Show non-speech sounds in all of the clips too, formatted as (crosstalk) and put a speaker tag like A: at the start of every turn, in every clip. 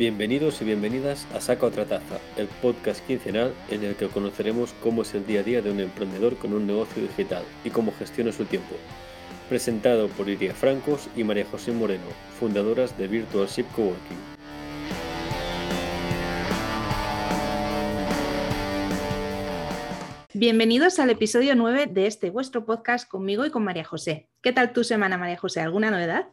A: Bienvenidos y bienvenidas a Saca otra taza, el podcast quincenal en el que conoceremos cómo es el día a día de un emprendedor con un negocio digital y cómo gestiona su tiempo. Presentado por Iria Francos y María José Moreno, fundadoras de Virtual Ship Coworking.
B: Bienvenidos al episodio 9 de este vuestro podcast conmigo y con María José. ¿Qué tal tu semana, María José? ¿Alguna novedad?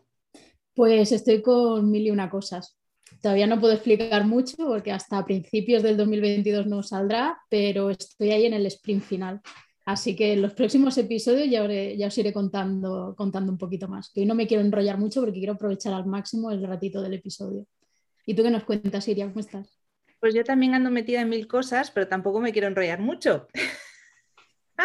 C: Pues estoy con mil y una cosas. Todavía no puedo explicar mucho porque hasta principios del 2022 no saldrá, pero estoy ahí en el sprint final. Así que en los próximos episodios ya, ya os iré contando, contando un poquito más. Que hoy no me quiero enrollar mucho porque quiero aprovechar al máximo el ratito del episodio. ¿Y tú qué nos cuentas, Iria? ¿Cómo estás?
B: Pues yo también ando metida en mil cosas, pero tampoco me quiero enrollar mucho.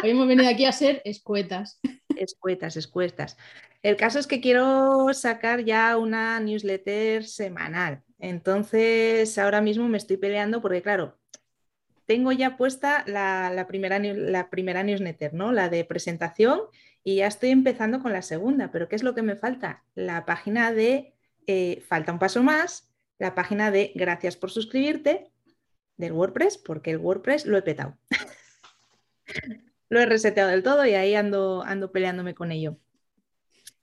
C: Hoy hemos venido aquí a ser escuetas.
B: Escuetas, escuetas. El caso es que quiero sacar ya una newsletter semanal. Entonces, ahora mismo me estoy peleando porque, claro, tengo ya puesta la, primera, la primera newsletter, ¿no? La de presentación y ya estoy empezando con la segunda. Pero ¿qué es lo que me falta? La página de, eh, falta un paso más, la página de gracias por suscribirte del WordPress, porque el WordPress lo he petado. (laughs) lo he reseteado del todo y ahí ando, ando peleándome con ello.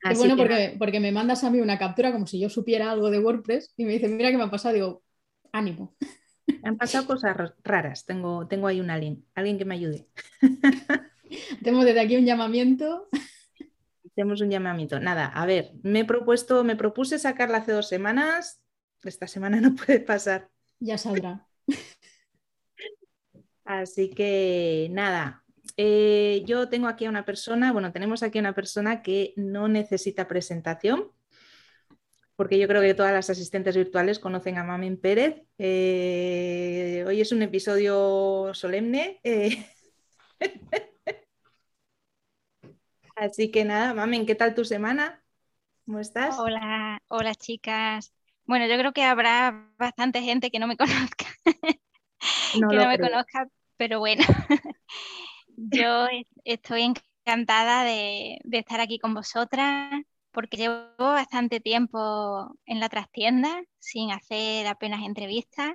C: Es bueno porque, porque, me mandas a mí una captura como si yo supiera algo de WordPress y me dice, mira qué me ha pasado, digo, ánimo.
B: Me han pasado cosas raras, tengo, tengo ahí un alguien, alguien que me ayude. (laughs)
C: Tenemos desde aquí un llamamiento.
B: Tenemos un llamamiento. Nada, a ver, me he propuesto, me propuse sacarla hace dos semanas, esta semana no (laughs) puede pasar.
C: Ya saldrá.
B: Así que nada, eh, yo tengo aquí a una persona, bueno, tenemos aquí a una persona que no necesita presentación, porque yo creo que todas las asistentes virtuales conocen a Mamen Pérez. Eh, hoy es un episodio solemne. Eh. (laughs) Así que nada, Mamen, ¿qué tal tu semana? ¿Cómo estás?
D: Hola, hola chicas. Bueno, yo creo que habrá bastante gente que no me (laughs) conozca. que no me conozca, pero bueno. (laughs) Yo estoy encantada de, estar aquí con vosotras porque llevo bastante tiempo en la trastienda sin hacer apenas entrevistas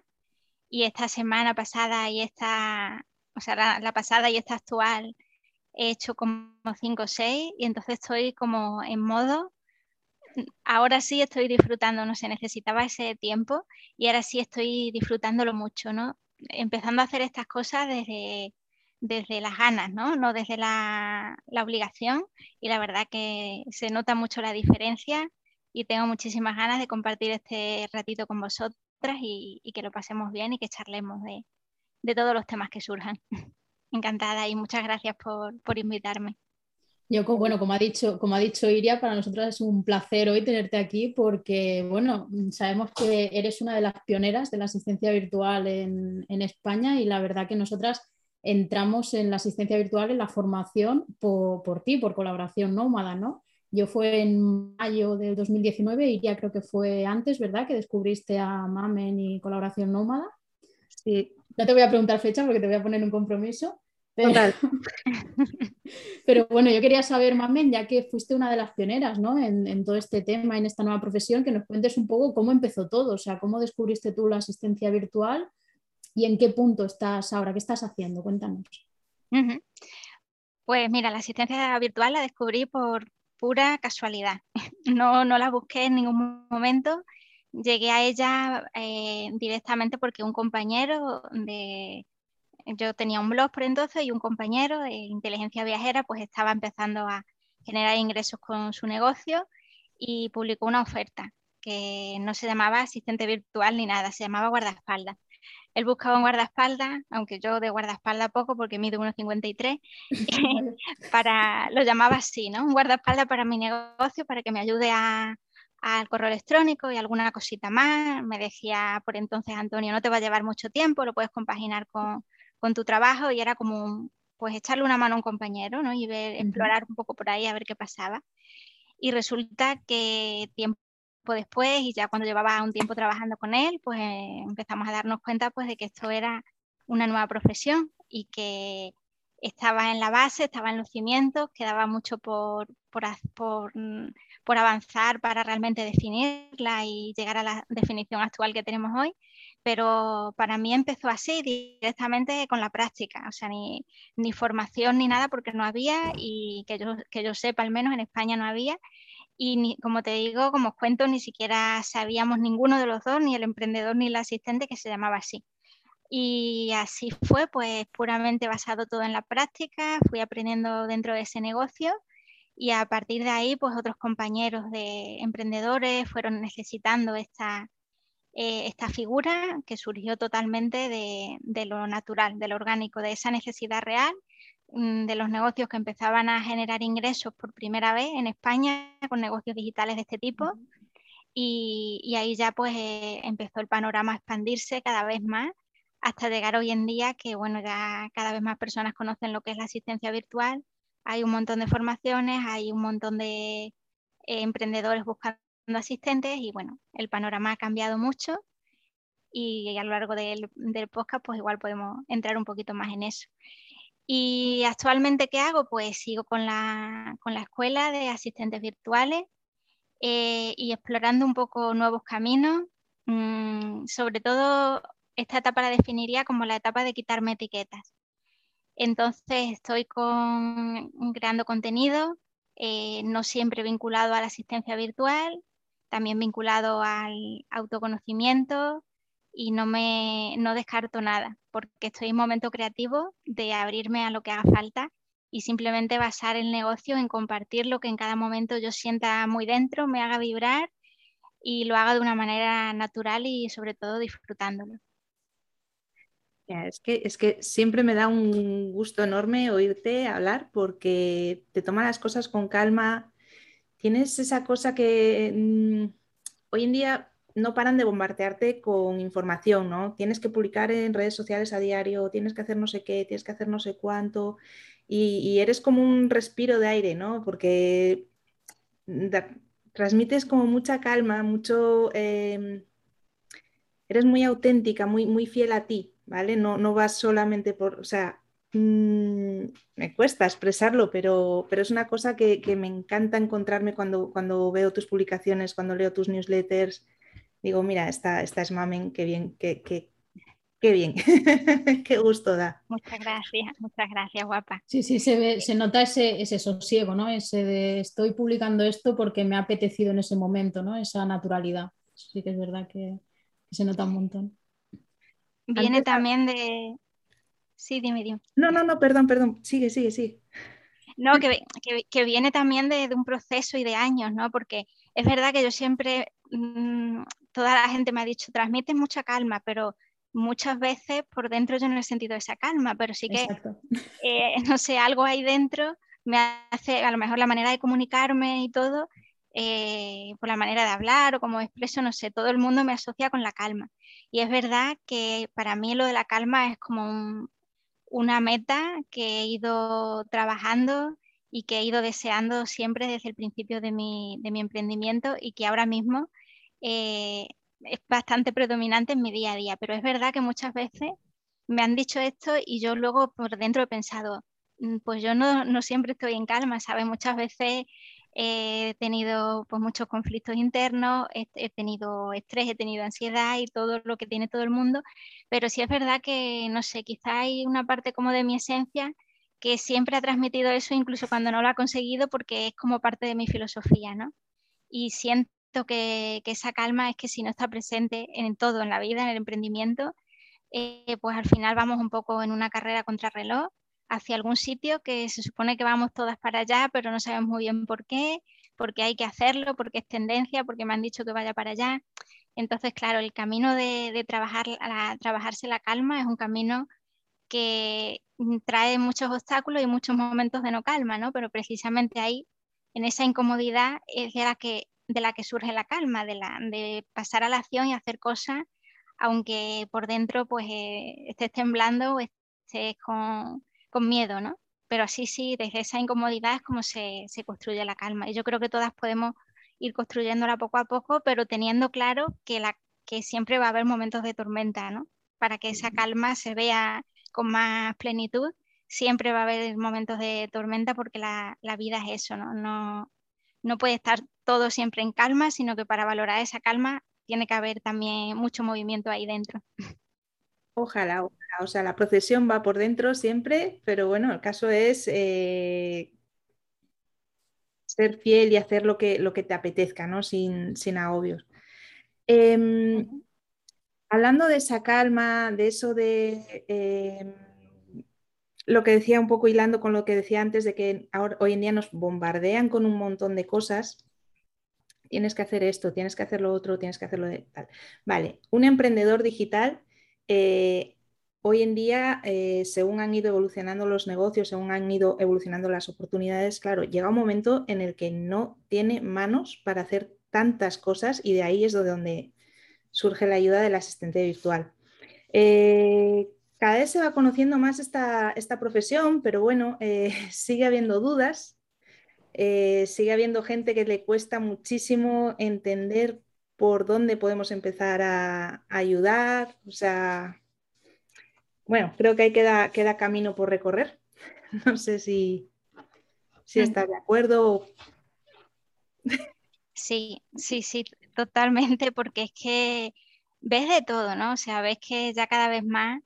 D: y esta semana pasada y esta, o sea, la, pasada y esta actual he hecho como cinco o seis y entonces estoy como en modo, ahora sí estoy disfrutando, no sé, necesitaba ese tiempo y ahora sí estoy disfrutándolo mucho, ¿no? Empezando a hacer estas cosas desde desde las ganas, ¿no? No desde la, obligación. Y la verdad que se nota mucho la diferencia y tengo muchísimas ganas de compartir este ratito con vosotras y, que lo pasemos bien y que charlemos de, todos los temas que surjan. (laughs) Encantada y muchas gracias por, invitarme.
C: Yo, bueno, como ha, dicho, como ha dicho Iria, para nosotros es un placer hoy tenerte aquí porque, bueno, sabemos que eres una de las pioneras de la asistencia virtual en, en España y la verdad que nosotras entramos en la asistencia virtual en la formación por, ti, por colaboración nómada, ¿no? Yo fue en mayo del 2019 y ya creo que fue antes, ¿verdad? Que descubriste a Mamen y colaboración nómada. Sí. No te voy a preguntar fecha porque te voy a poner un compromiso. Pero, (laughs) pero bueno, yo quería saber, Mamen, ya que fuiste una de las pioneras ¿no? en, en, todo este tema, en esta nueva profesión, que nos cuentes un poco cómo empezó todo, o sea, cómo descubriste tú la asistencia virtual y en qué punto estás ahora, qué estás haciendo, cuéntanos.
D: Pues mira, la asistencia virtual la descubrí por pura casualidad. (laughs) No, no la busqué en ningún momento. Llegué a ella eh, directamente porque un compañero de... Yo tenía un blog por entonces y un compañero de inteligencia viajera pues estaba empezando a generar ingresos con su negocio y publicó una oferta que no se llamaba asistente virtual ni nada, se llamaba guardaespaldas. Él buscaba un guardaespaldas, aunque yo de guardaespaldas poco porque mido 1,53, (laughs) (laughs) para, lo llamaba así, ¿no? Un guardaespaldas para mi negocio, para que me ayude al correo electrónico y alguna cosita más. Me decía por entonces, Antonio, no te va a llevar mucho tiempo, lo puedes compaginar con, tu trabajo y era como, pues echarle una mano a un compañero, ¿no? Y ver, explorar un poco por ahí a ver qué pasaba. Y resulta que tiempo después y ya cuando llevaba un tiempo trabajando con él, pues eh, empezamos a darnos cuenta pues de que esto era una nueva profesión y que estaba en la base, estaba en los cimientos, quedaba mucho por, por, mm, por, avanzar para realmente definirla y llegar a la definición actual que tenemos hoy, pero para mí empezó así, directamente con la práctica, o sea, ni, ni formación ni nada porque no había y que yo, que yo sepa, al menos en España no había. Y ni, como te digo, como os cuento, ni siquiera sabíamos ninguno de los dos, ni el emprendedor ni el asistente, que se llamaba así. Y así fue, pues puramente basado todo en la práctica, fui aprendiendo dentro de ese negocio y a partir de ahí, pues otros compañeros de emprendedores fueron necesitando esta, eh, esta figura que surgió totalmente de, de, lo natural, de lo orgánico, de esa necesidad real, de los negocios que empezaban a generar ingresos por primera vez en España con negocios digitales de este tipo. Y, y ahí ya pues eh, empezó el panorama a expandirse cada vez más hasta llegar hoy en día que, bueno, ya cada vez más personas conocen lo que es la asistencia virtual, hay un montón de formaciones, hay un montón de eh, emprendedores buscando asistentes y, bueno, el panorama ha cambiado mucho y a lo largo del, del podcast, pues igual podemos entrar un poquito más en eso. Y actualmente, ¿qué hago? Pues sigo con la, con la escuela de asistentes virtuales eh, y explorando un poco nuevos caminos, mm, sobre todo esta etapa la definiría como la etapa de quitarme etiquetas. Entonces estoy con, creando contenido, eh, no siempre vinculado a la asistencia virtual, también vinculado al autoconocimiento y no me no descarto nada, porque estoy en momento creativo de abrirme a lo que haga falta y simplemente basar el negocio en compartir lo que en cada momento yo sienta muy dentro, me haga vibrar y lo haga de una manera natural y sobre todo disfrutándolo.
B: Es que, es que siempre me da un gusto enorme oírte hablar porque te toma las cosas con calma. Tienes esa cosa que mm, hoy en día no paran de bombardearte con información, ¿no? Tienes que publicar en redes sociales a diario, tienes que hacer no sé qué, tienes que hacer no sé cuánto, y, eres como un respiro de aire, ¿no? Porque transmites como mucha calma, mucho... Em, eres muy auténtica, muy, muy fiel a ti. ¿vale? No, no vas solamente por, o sea, mm, me cuesta expresarlo, pero, pero es una cosa que, me encanta encontrarme cuando, cuando veo tus publicaciones, cuando leo tus newsletters. Digo, mira, esta, esta es Mamen, qué bien, qué, qué, qué bien, (laughs) qué gusto da.
D: Muchas gracias, muchas gracias, guapa.
C: Sí, sí, se, ve, se nota ese, ese sosiego, ¿no? Ese de estoy publicando esto porque me ha apetecido en ese momento, ¿no? Esa naturalidad. Sí que es verdad que se nota un montón.
D: Viene también de... Sí, dime, dime.
B: No, no, no, perdón, perdón. Sigue, sigue, sigue.
D: No, que, que, viene también de, un proceso y de años, ¿no? Porque es verdad que yo siempre, mm, toda la gente me ha dicho, transmite mucha calma, pero muchas veces por dentro yo no he sentido esa calma, pero sí que, eh, (laughs) no sé, algo ahí dentro me hace, a lo mejor la manera de comunicarme y todo, eh, por la manera de hablar o como expreso, no sé, todo el mundo me asocia con la calma. Y es verdad que para mí lo de la calma es como una meta que he ido trabajando y que he ido deseando siempre desde el principio de mi, emprendimiento y que ahora mismo eh, es bastante predominante en mi día a día. Pero es verdad que muchas veces me han dicho esto y yo luego por dentro he pensado, mm, pues yo no, no siempre estoy en calma, ¿sabes? Muchas veces he tenido pues, muchos conflictos internos, he, tenido estrés, he tenido ansiedad y todo lo que tiene todo el mundo, pero sí es verdad que, no sé, quizá hay una parte como de mi esencia que siempre ha transmitido eso, incluso cuando no lo ha conseguido, porque es como parte de mi filosofía, ¿no? Y siento que, esa calma es que si no está presente en todo, en la vida, en el emprendimiento, eh, pues al final vamos un poco en una carrera contra reloj hacia algún sitio que se supone que vamos todas para allá, pero no sabemos muy bien por qué, porque hay que hacerlo, porque es tendencia, porque me han dicho que vaya para allá. Entonces, claro, el camino de, trabajar, trabajarse la calma es un camino que trae muchos obstáculos y muchos momentos de no calma, ¿no? Pero precisamente ahí, en esa incomodidad, es de la que, de la que surge la calma, de, la, de pasar a la acción y hacer cosas, aunque por dentro pues eh, estés temblando o estés con, con miedo, ¿no? Pero así sí, desde esa incomodidad es como se, construye la calma. Y yo creo que todas podemos ir construyéndola poco a poco, pero teniendo claro que, la, que siempre va a haber momentos de tormenta, ¿no? Para que esa calma se vea con más plenitud, siempre va a haber momentos de tormenta porque la, vida es eso, ¿no? ¿no? No puede estar todo siempre en calma, sino que para valorar esa calma tiene que haber también mucho movimiento ahí dentro. (laughs)
B: Ojalá, ojalá. O sea, la procesión va por dentro siempre, pero bueno, el caso es eh, ser fiel y hacer lo que, lo que te apetezca, ¿no? Sin, sin agobios. Em, hablando de esa calma, de eso de em, lo que decía un poco hilando con lo que decía antes de que hoy en día nos bombardean con un montón de cosas. Tienes que hacer esto, tienes que hacer lo otro, tienes que hacerlo de tal. Vale, un emprendedor digital, eh, hoy en día, eh, según han ido evolucionando los negocios, según han ido evolucionando las oportunidades, claro, llega un momento en el que no tiene manos para hacer tantas cosas y de ahí es donde surge la ayuda del asistente virtual. Eh, cada vez se va conociendo más esta, profesión, pero bueno, (laughs) sigue habiendo dudas, sigue habiendo gente que le cuesta muchísimo entender por dónde podemos empezar a, ayudar. O sea, bueno, creo que ahí queda, queda camino por recorrer. (laughs) No sé si, si mm. estás de acuerdo.
D: Sí, sí, sí, totalmente, porque es que ves de todo, ¿no? O sea, ves que ya cada vez más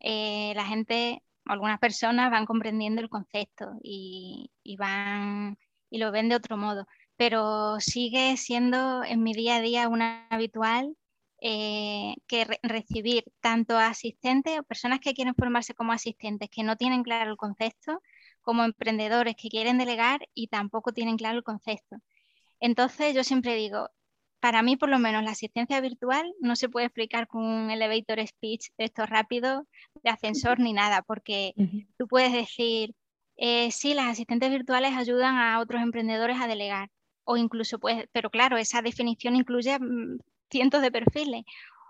D: eh, la gente, algunas personas van comprendiendo el concepto y, van y lo ven de otro modo, pero sigue siendo en mi día a día una habitual eh, que recibir tanto asistentes o personas que quieren formarse como asistentes que no tienen claro el concepto, como emprendedores que quieren delegar y tampoco tienen claro el concepto. Entonces yo siempre digo, para mí por lo menos la asistencia virtual no se puede explicar con un elevator speech de esto rápido, de ascensor ni nada, porque tú puedes decir, eh, sí, las asistentes virtuales ayudan a otros emprendedores a delegar, o incluso puedes, pero claro, esa definición incluye mm, cientos de perfiles,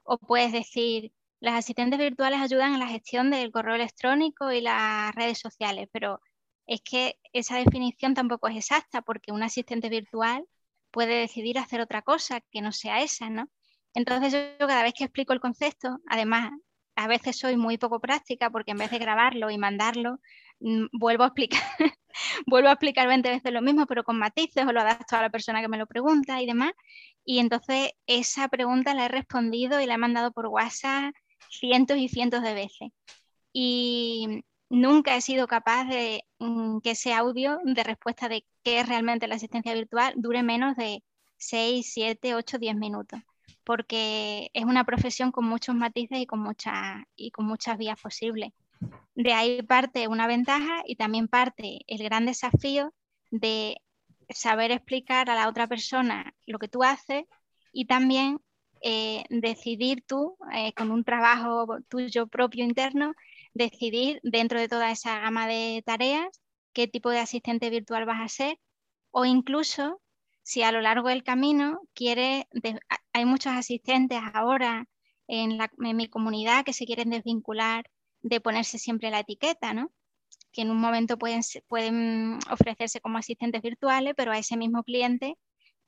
D: o puedes decir, las asistentes virtuales ayudan en la gestión del correo electrónico y las redes sociales, pero es que esa definición tampoco es exacta porque un asistente virtual puede decidir hacer otra cosa que no sea esa, ¿no? Entonces yo cada vez que explico el concepto, además a veces soy muy poco práctica porque en vez de grabarlo y mandarlo, mm, vuelvo a explicar, (laughs) vuelvo a explicar 20 veces lo mismo, pero con matices o lo adapto a la persona que me lo pregunta y demás. Y entonces esa pregunta la he respondido y la he mandado por WhatsApp cientos y cientos de veces. Y, nunca he sido capaz de mm, que ese audio de respuesta de qué es realmente la asistencia virtual dure menos de 6, 7, 8, 10 minutos, porque es una profesión con muchos matices y con, muchas, y con muchas vías posibles. De ahí parte una ventaja y también parte el gran desafío de saber explicar a la otra persona lo que tú haces y también eh, decidir tú, eh, con un trabajo tuyo propio interno, decidir dentro de toda esa gama de tareas qué tipo de asistente virtual vas a ser o incluso si a lo largo del camino quiere, hay muchos asistentes ahora en, mi comunidad que se quieren desvincular de ponerse siempre la etiqueta, ¿no? que en un momento pueden, ofrecerse como asistentes virtuales, pero a ese mismo cliente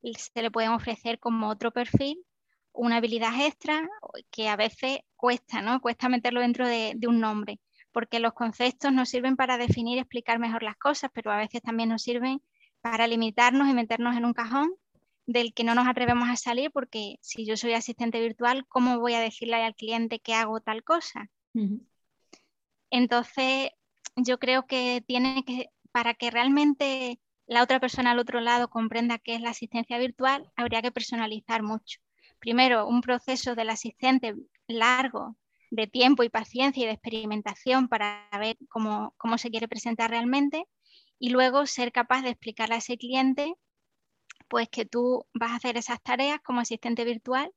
D: se le pueden ofrecer como otro perfil una habilidad extra que a veces cuesta, ¿no? Cuesta meterlo dentro de, un nombre, porque los conceptos nos sirven para definir explicar mejor las cosas, pero a veces también nos sirven para limitarnos y meternos en un cajón del que no nos atrevemos a salir, porque si yo soy asistente virtual, ¿cómo voy a decirle al cliente que hago tal cosa? Entonces, yo creo que tiene que, para que realmente la otra persona al otro lado comprenda qué es la asistencia virtual, habría que personalizar mucho. Primero, un proceso del asistente largo de tiempo y paciencia y de experimentación para ver cómo, se quiere presentar realmente y luego ser capaz de explicarle a ese cliente pues que tú vas a hacer esas tareas como asistente virtual,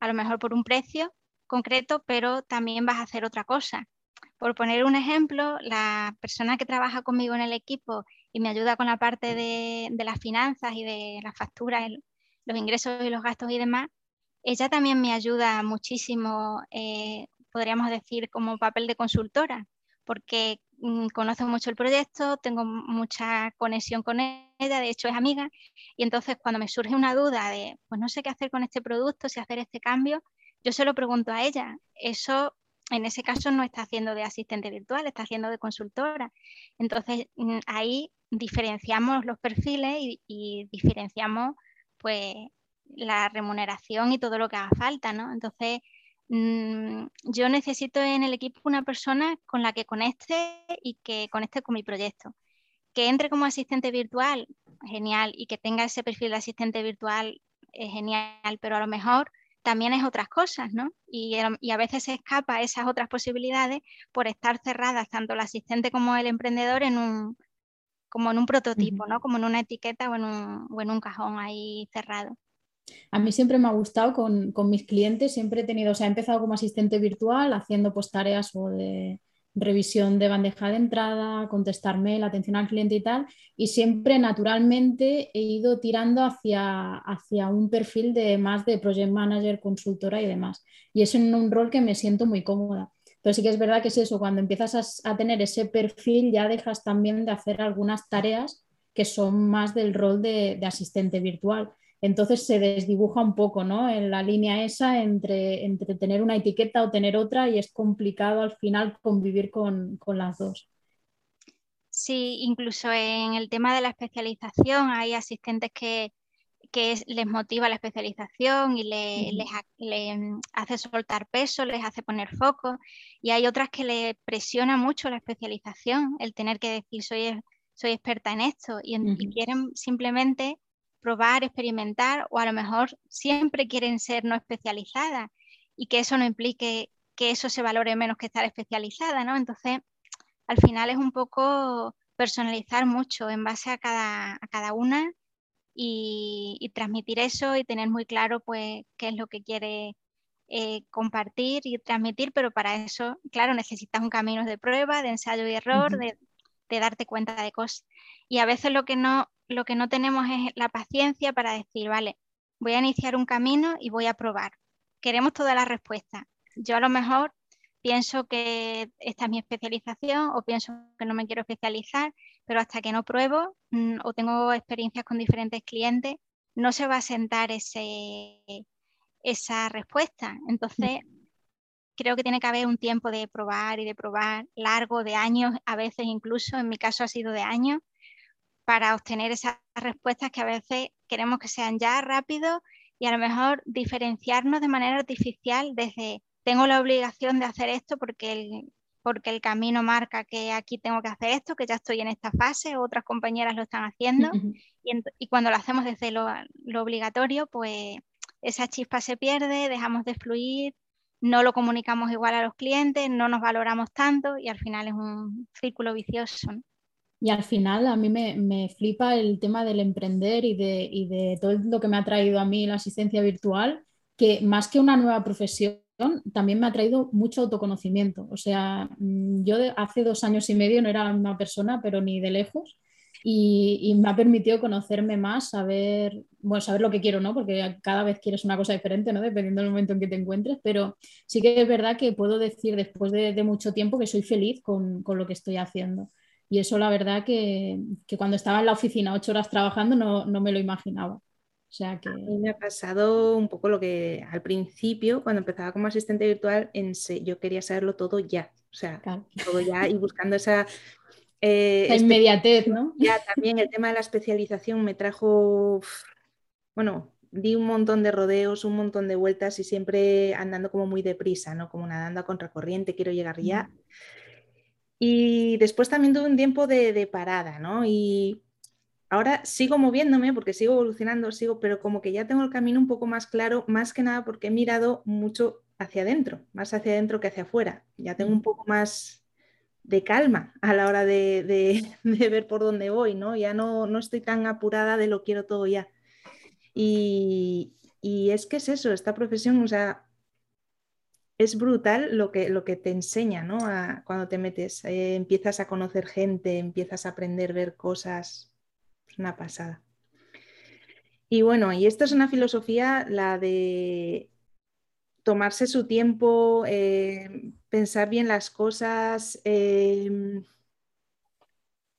D: a lo mejor por un precio concreto, pero también vas a hacer otra cosa. Por poner un ejemplo, la persona que trabaja conmigo en el equipo y me ayuda con la parte de, las finanzas y de las facturas, los ingresos y los gastos y demás, ella también me ayuda muchísimo, eh, podríamos decir, como papel de consultora, porque mm, conoce mucho el proyecto, tengo mucha conexión con ella, de hecho es amiga, y entonces cuando me surge una duda de, pues no sé qué hacer con este producto, si hacer este cambio, yo se lo pregunto a ella. Eso en ese caso no está haciendo de asistente virtual, está haciendo de consultora. Entonces mm, ahí diferenciamos los perfiles y, diferenciamos pues la remuneración y todo lo que haga falta, ¿no? Entonces mm, yo necesito en el equipo una persona con la que conecte y que conecte con mi proyecto. Que entre como asistente virtual, genial, y que tenga ese perfil de asistente virtual, es genial, pero a lo mejor también es otras cosas, ¿no? Y, a veces se escapa esas otras posibilidades por estar cerradas tanto el asistente como el emprendedor en un, como en un prototipo, ¿no? Como en una etiqueta o en un, o en un cajón ahí cerrado.
C: A mí siempre me ha gustado con, con, mis clientes, siempre he tenido, o sea, he empezado como asistente virtual haciendo pues tareas o de revisión de bandeja de entrada, contestar mail, atención al cliente y tal, y siempre naturalmente he ido tirando hacia, hacia un perfil de más de project manager, consultora y demás. Y es un rol que me siento muy cómoda. Pero sí que es verdad que es eso, cuando empiezas a, tener ese perfil ya dejas también de hacer algunas tareas que son más del rol de asistente virtual. Entonces se desdibuja un poco ¿no? en la línea esa entre, entre tener una etiqueta o tener otra y es complicado al final convivir con, las dos.
D: Sí, incluso en el tema de la especialización hay asistentes que, les motiva la especialización y les, hace soltar peso, les hace poner foco y hay otras que le presiona mucho la especialización, el tener que decir soy, soy experta en esto y quieren simplemente probar, experimentar o a lo mejor siempre quieren ser no especializadas y que eso no implique que eso se valore menos que estar especializada, ¿no? Entonces, al final es un poco personalizar mucho en base a cada, a cada una y, transmitir eso y tener muy claro pues qué es lo que quiere eh, compartir y transmitir, pero para eso, claro, necesitas un camino de prueba, de ensayo y error, de, de, darte cuenta de cosas. Y a veces lo que no, lo que no tenemos es la paciencia para decir, vale, voy a iniciar un camino y voy a probar. Queremos todas las respuestas. Yo a lo mejor pienso que esta es mi especialización o pienso que no me quiero especializar, pero hasta que no pruebo mm, o tengo experiencias con diferentes clientes, no se va a sentar ese, esa respuesta. Entonces, creo que tiene que haber un tiempo de probar y de probar largo, de años, a veces incluso, en mi caso ha sido de años, para obtener esas respuestas que a veces queremos que sean ya rápido y a lo mejor diferenciarnos de manera artificial desde tengo la obligación de hacer esto porque el, porque el camino marca que aquí tengo que hacer esto, que ya estoy en esta fase, otras compañeras lo están haciendo y, cuando lo hacemos desde lo, lo obligatorio, pues esa chispa se pierde, dejamos de fluir, no lo comunicamos igual a los clientes, no nos valoramos tanto y al final es un círculo vicioso.
C: Y al final a mí me, flipa el tema del emprender y de, todo lo que me ha traído a mí la asistencia virtual, que más que una nueva profesión, también me ha traído mucho autoconocimiento. O sea, mm, yo hace dos años y medio no era una persona, pero ni de lejos. Y, me ha permitido conocerme más, saber, bueno, saber lo que quiero, ¿no? Porque cada vez quieres una cosa diferente, ¿no? Dependiendo del momento en que te encuentres, pero sí que es verdad que puedo decir después de, mucho tiempo que soy feliz con, lo que estoy haciendo. Y eso la verdad que, cuando estaba en la oficina ocho horas trabajando no, me lo imaginaba. O sea que...
B: A mí me ha pasado un poco lo que al principio, cuando empezaba como asistente virtual, en yo quería saberlo todo ya. O sea, todo ya y buscando esa... (laughs)
C: Eh, inmediatez, ¿no? (laughs)
B: Ya también el tema de la especialización me trajo, bueno, di un montón de rodeos, un montón de vueltas y siempre andando como muy deprisa, ¿no? Como nadando a contracorriente, quiero llegar ya. Y después también tuve un tiempo de, parada, ¿no? Y ahora sigo moviéndome porque sigo evolucionando, sigo, pero como que ya tengo el camino un poco más claro, más que nada porque he mirado mucho hacia adentro, más hacia adentro que hacia afuera. Ya tengo un poco más de calma a la hora (laughs) de, ver por dónde voy, ¿no? Ya no, no, estoy tan apurada de lo quiero todo ya. Y, y es que es eso, esta profesión, o sea, es brutal lo que, lo que te enseña, ¿no? cuando te metes, eh, empiezas a conocer gente, empiezas a aprender, ver cosas. Es una pasada. Y bueno, y esta es una filosofía, la de tomarse su tiempo, eh, pensar bien las cosas. Em,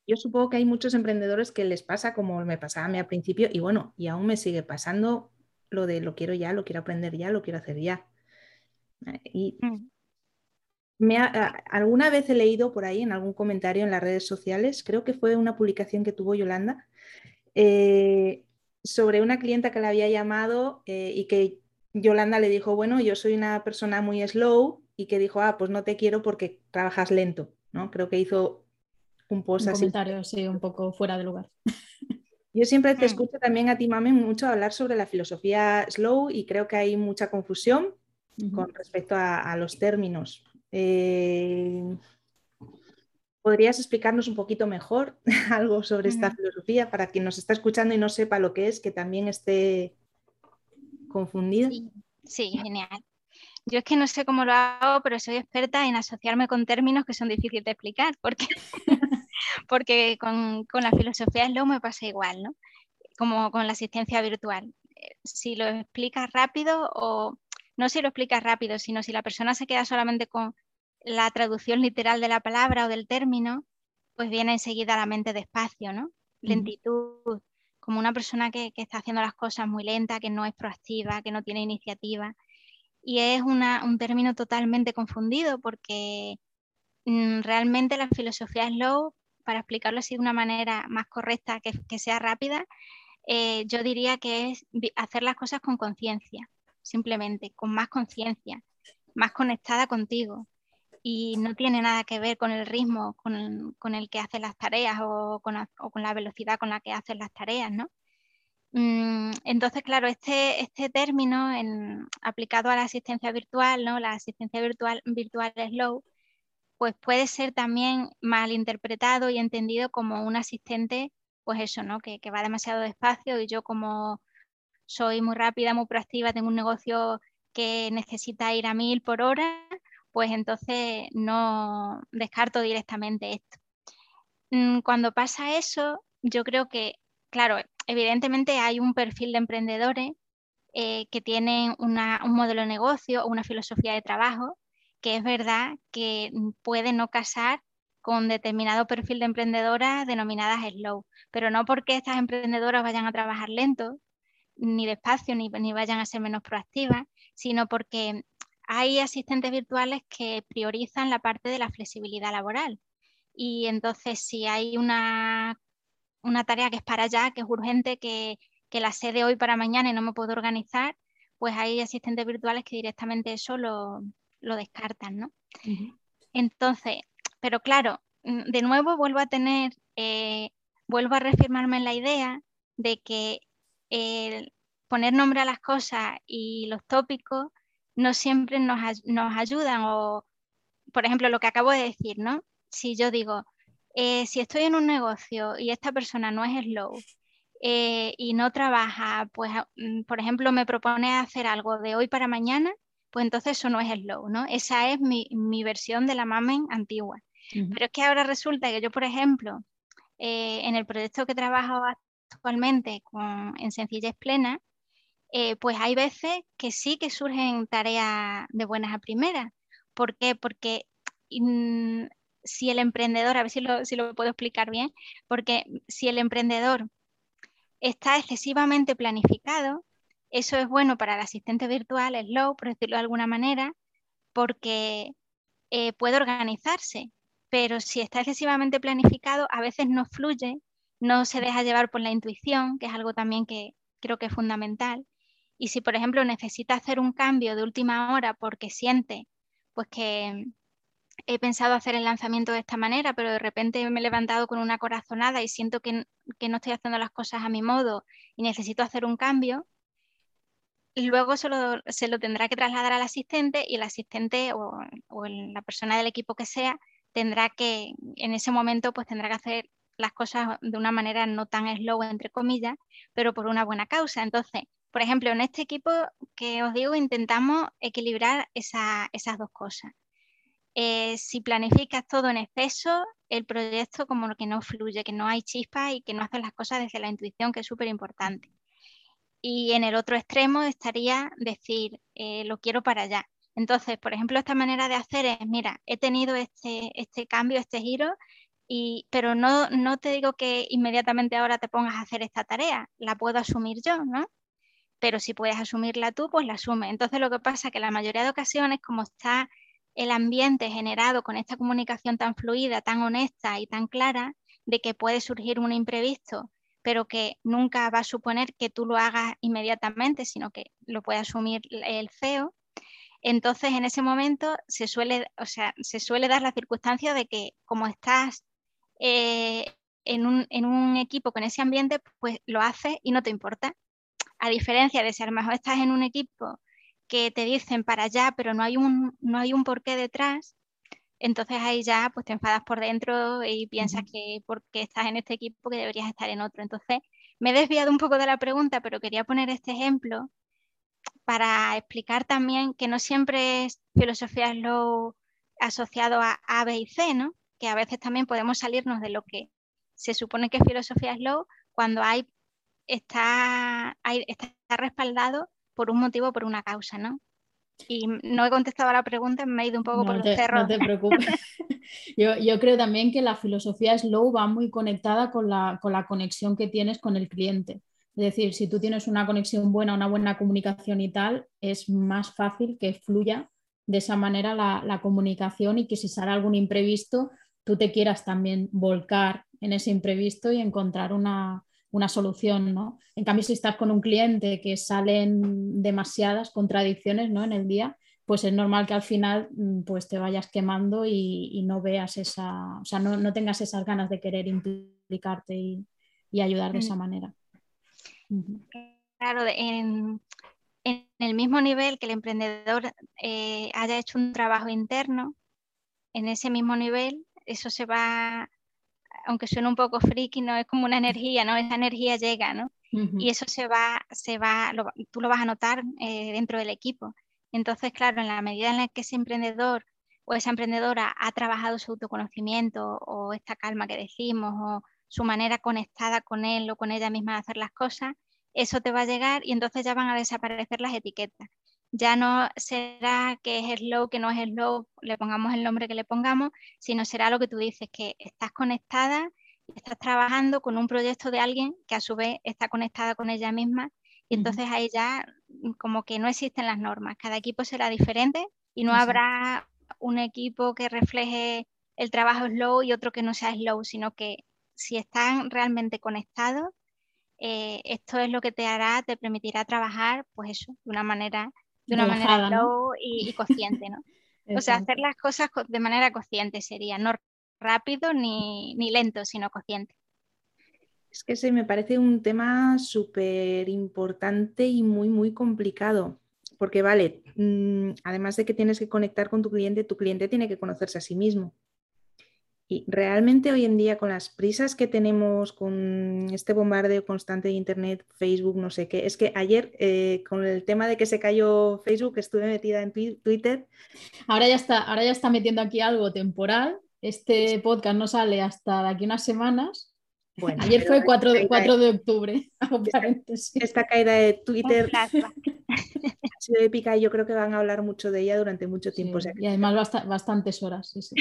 B: yo supongo que hay muchos emprendedores que les pasa como me pasaba a mí al principio y bueno, y aún me sigue pasando lo de lo quiero ya, lo quiero aprender ya, lo quiero hacer ya. Y, mm. Me alguna vez he leído por ahí en algún comentario en las redes sociales, creo que fue una publicación que tuvo Yolanda, eh, sobre una clienta que la había llamado eh, y que Yolanda le dijo, bueno, yo soy una persona muy slow y que dijo, ah, pues no te quiero porque trabajas lento, ¿no? Creo que hizo un post
C: un comentario, sí, un poco fuera de lugar.
B: Yo siempre te hmm. escucho también a ti, Mami, mucho hablar sobre la filosofía slow y creo que hay mucha confusión con respecto a, los términos. Eh, ¿Podrías explicarnos un poquito mejor (laughs) algo sobre esta filosofía para quien nos está escuchando y no sepa lo que es, que también esté confundido?
D: Sí, genial. Yo es que no sé cómo lo hago, pero soy experta en asociarme con términos que son difíciles de explicar, porque (laughs) porque con, la filosofía slow me pasa igual, ¿no? Como con la asistencia virtual. Eh, si lo explicas rápido o no si lo explicas rápido, sino si la persona se queda solamente con la traducción literal de la palabra o del término, pues viene enseguida a la mente despacio, ¿no? Lentitud, como una persona que, está haciendo las cosas muy lenta, que no es proactiva, que no tiene iniciativa. Y es un término totalmente confundido porque mm, realmente la filosofía slow para explicarlo así de una manera más correcta, que, sea rápida, eh, yo diría que es hacer las cosas con conciencia, simplemente, con más conciencia, más conectada contigo. Y no tiene nada que ver con el ritmo con el, que haces las tareas o con, la, velocidad con la que haces las tareas, ¿no? Mm, entonces, claro, este, este término aplicado a la asistencia virtual, ¿no? La asistencia virtual, virtual slow, pues puede ser también mal interpretado y entendido como un asistente, pues eso, ¿no? Que, va demasiado despacio y yo como soy muy rápida, muy proactiva, tengo un negocio que necesita ir a mil por hora, pues entonces no descarto directamente esto. Mm, cuando pasa eso, yo creo que, claro, evidentemente hay un perfil de emprendedores eh, que tienen un modelo de negocio o una filosofía de trabajo que es verdad que puede no casar con determinado perfil de emprendedoras denominadas slow, pero no porque estas emprendedoras vayan a trabajar lento, ni despacio, ni, ni vayan a ser menos proactivas, sino porque hay asistentes virtuales que priorizan la parte de la flexibilidad laboral. Y entonces, si hay una, una tarea que es para allá, que es urgente, que, que la sé de hoy para mañana y no me puedo organizar, pues hay asistentes virtuales que directamente eso lo, lo descartan, ¿no? Entonces, pero claro, mm, de nuevo vuelvo a tener, eh, vuelvo a reafirmarme en la idea de que poner nombre a las cosas y los tópicos no siempre nos, ayudan o, por ejemplo, lo que acabo de decir, ¿no? Si yo digo, eh, si estoy en un negocio y esta persona no es slow eh, y no trabaja, pues, mm, por ejemplo, me propone hacer algo de hoy para mañana, pues entonces eso no es slow, ¿no? Esa es mi, versión de la mamen antigua. Pero es que ahora resulta que yo, por ejemplo, eh, en el proyecto que trabajo actualmente en sencillez plena, eh, pues hay veces que sí que surgen tareas de buenas a primeras. ¿Por qué? Porque mm, si el emprendedor, a ver si lo, si lo puedo explicar bien, porque si el emprendedor está excesivamente planificado, eso es bueno para el asistente virtual, Slow, por decirlo de alguna manera, porque eh, puede organizarse, pero si está excesivamente planificado, a veces no fluye, no se deja llevar por la intuición, que es algo también que creo que es fundamental. Y si, por ejemplo, necesita hacer un cambio de última hora porque siente pues que he pensado hacer el lanzamiento de esta manera, pero de repente me he levantado con una corazonada y siento que, que no estoy haciendo las cosas a mi modo y necesito hacer un cambio, luego se lo, se lo, tendrá que trasladar al asistente y el asistente o, la persona del equipo que sea tendrá que, en ese momento, pues tendrá que hacer las cosas de una manera no tan slow, entre comillas, pero por una buena causa. Entonces, por ejemplo, en este equipo que os digo, intentamos equilibrar esas dos cosas. Eh, si planificas todo en exceso, el proyecto como que no fluye, que no hay chispa y que no haces las cosas desde la intuición, que es súper importante. Y en el otro extremo estaría decir, eh, lo quiero para allá. Entonces, por ejemplo, esta manera de hacer es, mira, he tenido este, este cambio, este giro, pero no, no te digo que inmediatamente ahora te pongas a hacer esta tarea, la puedo asumir yo, ¿no? Pero si puedes asumirla tú, pues la asume. Entonces lo que pasa es que la mayoría de ocasiones, como está el ambiente generado con esta comunicación tan fluida, tan honesta y tan clara, de que puede surgir un imprevisto, pero que nunca va a suponer que tú lo hagas inmediatamente, sino que lo puede asumir el CEO. Entonces, en ese momento se suele, o sea, se suele dar la circunstancia de que como estás eh, en, un, equipo con ese ambiente, pues lo haces y no te importa. A diferencia de si a lo mejor estás en un equipo que te dicen para allá, pero no hay un, no hay un porqué detrás, entonces ahí ya pues te enfadas por dentro y piensas que porque estás en este equipo que deberías estar en otro. Entonces me he desviado un poco de la pregunta, pero quería poner este ejemplo para explicar también que no siempre es filosofía slow asociado a A, B y C, ¿no? Que a veces también podemos salirnos de lo que se supone que es filosofía slow cuando hay está, hay, está respaldado por un motivo, por una causa, ¿no? Y no he contestado a la pregunta, me he ido un poco por los cerros.
C: No te preocupes. (laughs) yo, yo, creo también que la filosofía slow va muy conectada con la, con la conexión que tienes con el cliente. Es decir, si tú tienes una conexión buena, una buena comunicación y tal, es más fácil que fluya de esa manera la, la comunicación y que si sale algún imprevisto, tú te quieras también volcar en ese imprevisto y encontrar una, una solución, ¿no? En cambio, si estás con un cliente que salen demasiadas contradicciones ¿no? en el día, pues es normal que al final mm, pues te vayas quemando y, no veas esa, o sea, no, tengas esas ganas de querer implicarte y, ayudar de esa mm. manera.
D: Claro, en, el mismo nivel que el emprendedor eh, haya hecho un trabajo interno, en ese mismo nivel, eso se va aunque suene un poco friki, no es como una energía, ¿no? Esa energía llega, ¿no? Y eso se va, se va, tú lo vas a notar eh, dentro del equipo. Entonces, claro, en la medida en la que ese emprendedor o esa emprendedora ha trabajado su autoconocimiento o esta calma que decimos o su manera conectada con él o con ella misma de hacer las cosas, eso te va a llegar y entonces ya van a desaparecer las etiquetas ya no será que es slow, que no es slow, le pongamos el nombre que le pongamos, sino será lo que tú dices, que estás conectada, estás trabajando con un proyecto de alguien que a su vez está conectada con ella misma. Y entonces ahí ya como que no existen las normas, cada equipo será diferente y no habrá un equipo que refleje el trabajo slow y otro que no sea slow, sino que si están realmente conectados, eh, esto es lo que te hará, te permitirá trabajar, pues eso, de una manera de una manera slow y, consciente, ¿no? (laughs) o sea, hacer las cosas de manera consciente sería, no rápido ni, lento, sino consciente.
B: Es que ese me parece un tema súper importante y muy, muy complicado. Porque vale, mm, además de que tienes que conectar con tu cliente, tu cliente tiene que conocerse a sí mismo. Y realmente hoy en día con las prisas que tenemos, con este bombardeo constante de Internet, Facebook, no sé qué, es que ayer eh, con el tema de que se cayó Facebook estuve metida en Twitter.
C: Ahora ya está, ahora ya está metiendo aquí algo temporal. Este podcast no sale hasta de aquí unas semanas. Bueno, ayer fue 4 de, 4 de octubre. (laughs)
B: Esta, caída de Twitter (laughs) ha sido épica y yo creo que van a hablar mucho de ella durante mucho tiempo.
C: y además bastantes horas. Sí, sí.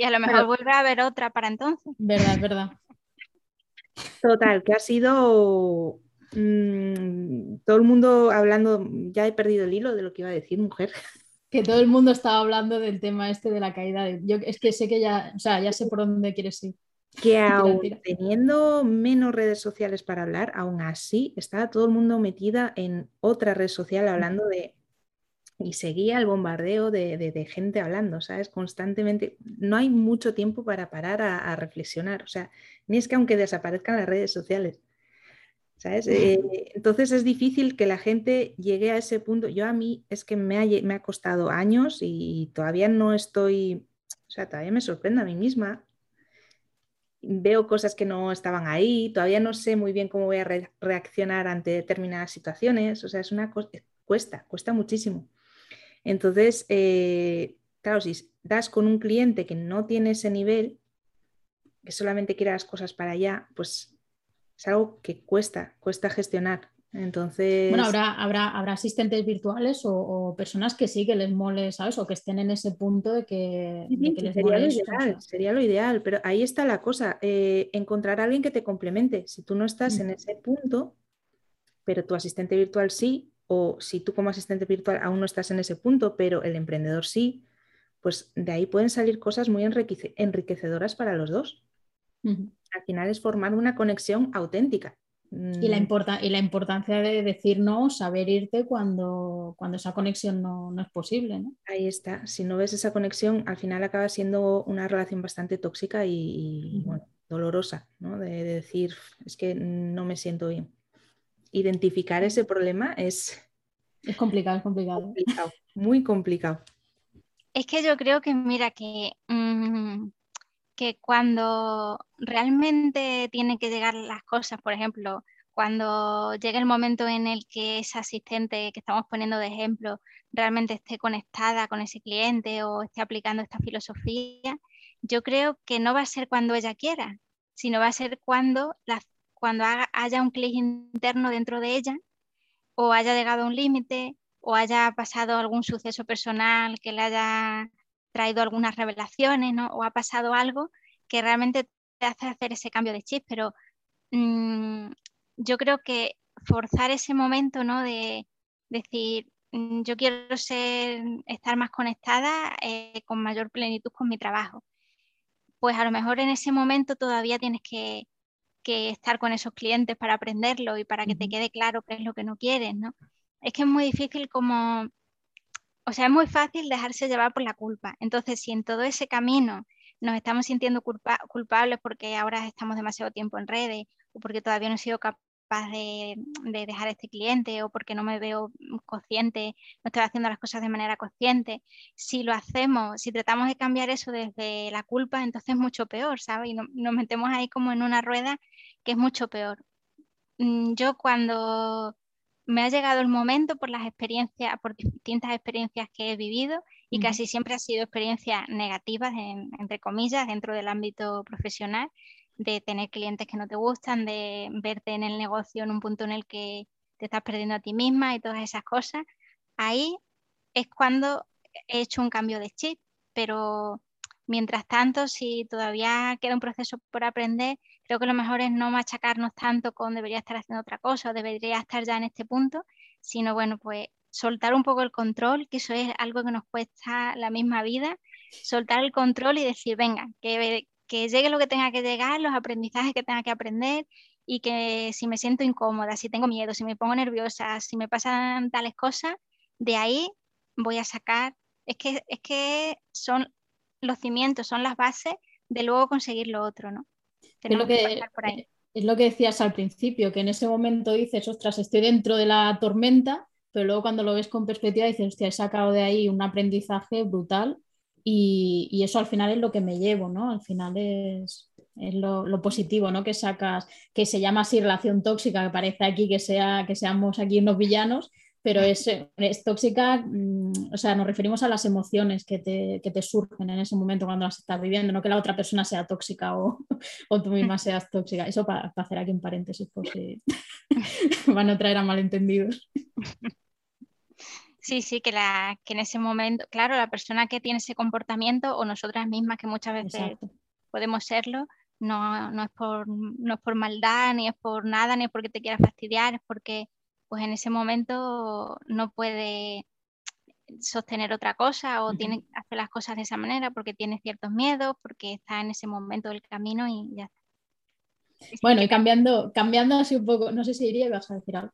D: Y a lo mejor vuelve a haber otra para entonces.
C: Verdad, verdad. (laughs)
B: Total, que ha sido mm, todo el mundo hablando, ya he perdido el hilo de lo que iba a decir, mujer.
C: Que todo el mundo estaba hablando del tema este de la caída. Yo es que sé que ya, o sea, ya sé por dónde quieres ir.
B: Que aún teniendo menos redes sociales para hablar, aún así está todo el mundo metida en otra red social hablando de y seguía el bombardeo de, gente hablando, ¿sabes? Constantemente. No hay mucho tiempo para parar a, reflexionar, o sea, ni es que aunque desaparezcan las redes sociales, ¿sabes? Eh, entonces es difícil que la gente llegue a ese punto. Yo a mí es que me ha, me ha costado años y todavía no estoy, o sea, todavía me sorprendo a mí misma. Veo cosas que no estaban ahí, todavía no sé muy bien cómo voy a reaccionar ante determinadas situaciones, o sea, es una cosa, cuesta, cuesta muchísimo. Entonces, eh, claro, si das con un cliente que no tiene ese nivel, que solamente quiere las cosas para allá, pues es algo que cuesta, cuesta gestionar. Entonces.
C: Bueno, habrá, habrá, habrá asistentes virtuales o, personas que sí que les mole, ¿sabes? O que estén en ese punto de que, les
B: sería Lo ideal, Sería lo ideal, pero ahí está la cosa. Eh, encontrar a alguien que te complemente. Si tú no estás mm. en ese punto, pero tu asistente virtual sí, o si tú como asistente virtual aún no estás en ese punto, pero el emprendedor sí, pues de ahí pueden salir cosas muy enriquecedoras para los dos. Al final es formar una conexión auténtica.
C: Y la, mm. y la importancia de decir no, saber irte cuando, cuando esa conexión no, es posible.
B: Ahí está. Si no ves esa conexión, al final acaba siendo una relación bastante tóxica y, dolorosa, ¿no? De, decir, es que no me siento bien. Identificar ese problema es...
C: Es complicado, es complicado.
B: muy complicado.
D: Es que yo creo que, mira, que mm, que cuando realmente tienen que llegar las cosas, por ejemplo, cuando llegue el momento en el que esa asistente que estamos poniendo de ejemplo realmente esté conectada con ese cliente o esté aplicando esta filosofía, yo creo que no va a ser cuando ella quiera, sino va a ser cuando, cuando haya un clic interno dentro de ella o haya llegado a un límite o haya pasado algún suceso personal que le haya traído algunas revelaciones, ¿no? O ha pasado algo que realmente te hace hacer ese cambio de chip, pero mm, yo creo que forzar ese momento, ¿no? De decir, mm, yo quiero ser, estar más conectada eh, con mayor plenitud con mi trabajo. Pues a lo mejor en ese momento todavía tienes que, que estar con esos clientes para aprenderlo y para que te quede claro qué es lo que no quieres, ¿no? Es que es muy difícil como o sea, es muy fácil dejarse llevar por la culpa. Entonces, si en todo ese camino nos estamos sintiendo culpables porque ahora estamos demasiado tiempo en redes o porque todavía no he sido capaz de, dejar a este cliente o porque no me veo consciente, no estoy haciendo las cosas de manera consciente. Si lo hacemos, si tratamos de cambiar eso desde la culpa, entonces es mucho peor, ¿sabes? Y nos metemos ahí como en una rueda que es mucho peor. Mm, yo cuando me ha llegado el momento por las experiencias, por distintas experiencias que he vivido y casi siempre han sido experiencias negativas, entre comillas, dentro del ámbito profesional, de tener clientes que no te gustan, de verte en el negocio en un punto en el que te estás perdiendo a ti misma y todas esas cosas. Ahí es cuando he hecho un cambio de chip, pero mientras tanto, si todavía queda un proceso por aprender, creo que lo mejor es no machacarnos tanto con debería estar haciendo otra cosa o debería estar ya en este punto, sino bueno, pues soltar un poco el control, que eso es algo que nos cuesta la misma vida, soltar el control y decir, venga, que, que llegue lo que tenga que llegar, los aprendizajes que tenga que aprender y que si me siento incómoda, si tengo miedo, si me pongo nerviosa, si me pasan tales cosas, de ahí voy a sacar, es que, es que son los cimientos, son las bases de luego conseguir lo otro, ¿no?
C: es lo que, Es lo que decías al principio, que en ese momento dices, ostras, estoy dentro de la tormenta, pero luego cuando lo ves con perspectiva dices, hostia, he sacado de ahí un aprendizaje brutal y, eso al final es lo que me llevo, ¿no? Al final es, lo, positivo, ¿no? Que sacas, que se llama así relación tóxica, que parece aquí que, sea, que seamos aquí unos villanos, pero es, es tóxica, mm, o sea, nos referimos a las emociones que te, que te, surgen en ese momento cuando las estás viviendo, no que la otra persona sea tóxica o, (laughs) o tú misma seas tóxica. Eso para, hacer aquí un paréntesis, por si (laughs) van a traer a malentendidos. (laughs)
D: Sí, sí, que, la, que en ese momento, claro, la persona que tiene ese comportamiento o nosotras mismas que muchas veces podemos serlo, no, no, es por, no es por maldad, ni es por nada, ni es porque te quiera fastidiar, es porque pues en ese momento no puede sostener otra cosa o tiene que hacer las cosas de esa manera porque tiene ciertos miedos, porque está en ese momento del camino y ya está.
C: Bueno, y cambiando, cambiando así un poco, no sé si iría, vas a decir algo.